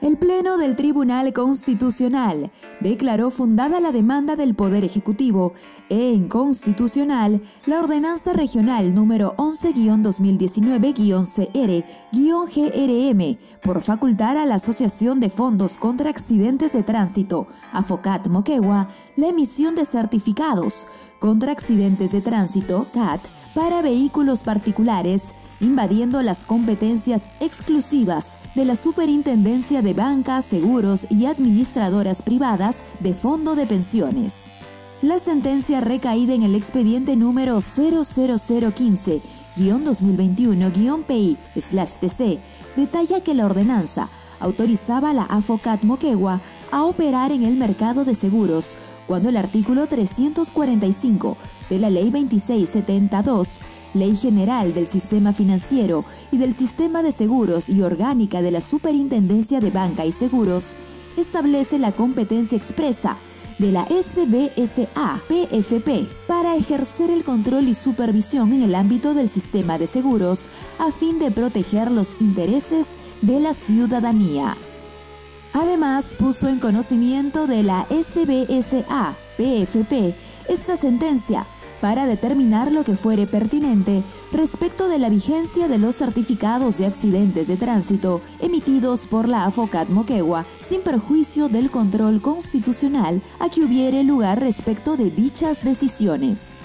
El Pleno del Tribunal Constitucional declaró fundada la demanda del Poder Ejecutivo e inconstitucional la Ordenanza Regional número 11-2019-CR-GRM por facultar a la Asociación de Fondos contra Accidentes de Tránsito, AFOCAT Moquegua, la emisión de certificados contra accidentes de tránsito, CAT, para vehículos particulares invadiendo las competencias exclusivas de la Superintendencia de Bancas, Seguros y Administradoras Privadas de Fondo de Pensiones. La sentencia recaída en el expediente número 00015-2021-PI-TC detalla que la ordenanza autorizaba a la AFOCAT Moquegua a operar en el mercado de seguros cuando el artículo 345 de la Ley 2672, Ley General del Sistema Financiero y del Sistema de Seguros y Orgánica de la Superintendencia de Banca y Seguros, establece la competencia expresa de la SBSA PFP para ejercer el control y supervisión en el ámbito del sistema de seguros a fin de proteger los intereses de la ciudadanía. Además, puso en conocimiento de la SBSA PFP esta sentencia para determinar lo que fuere pertinente respecto de la vigencia de los certificados de accidentes de tránsito emitidos por la AFOCAT Moquegua sin perjuicio del control constitucional a que hubiere lugar respecto de dichas decisiones.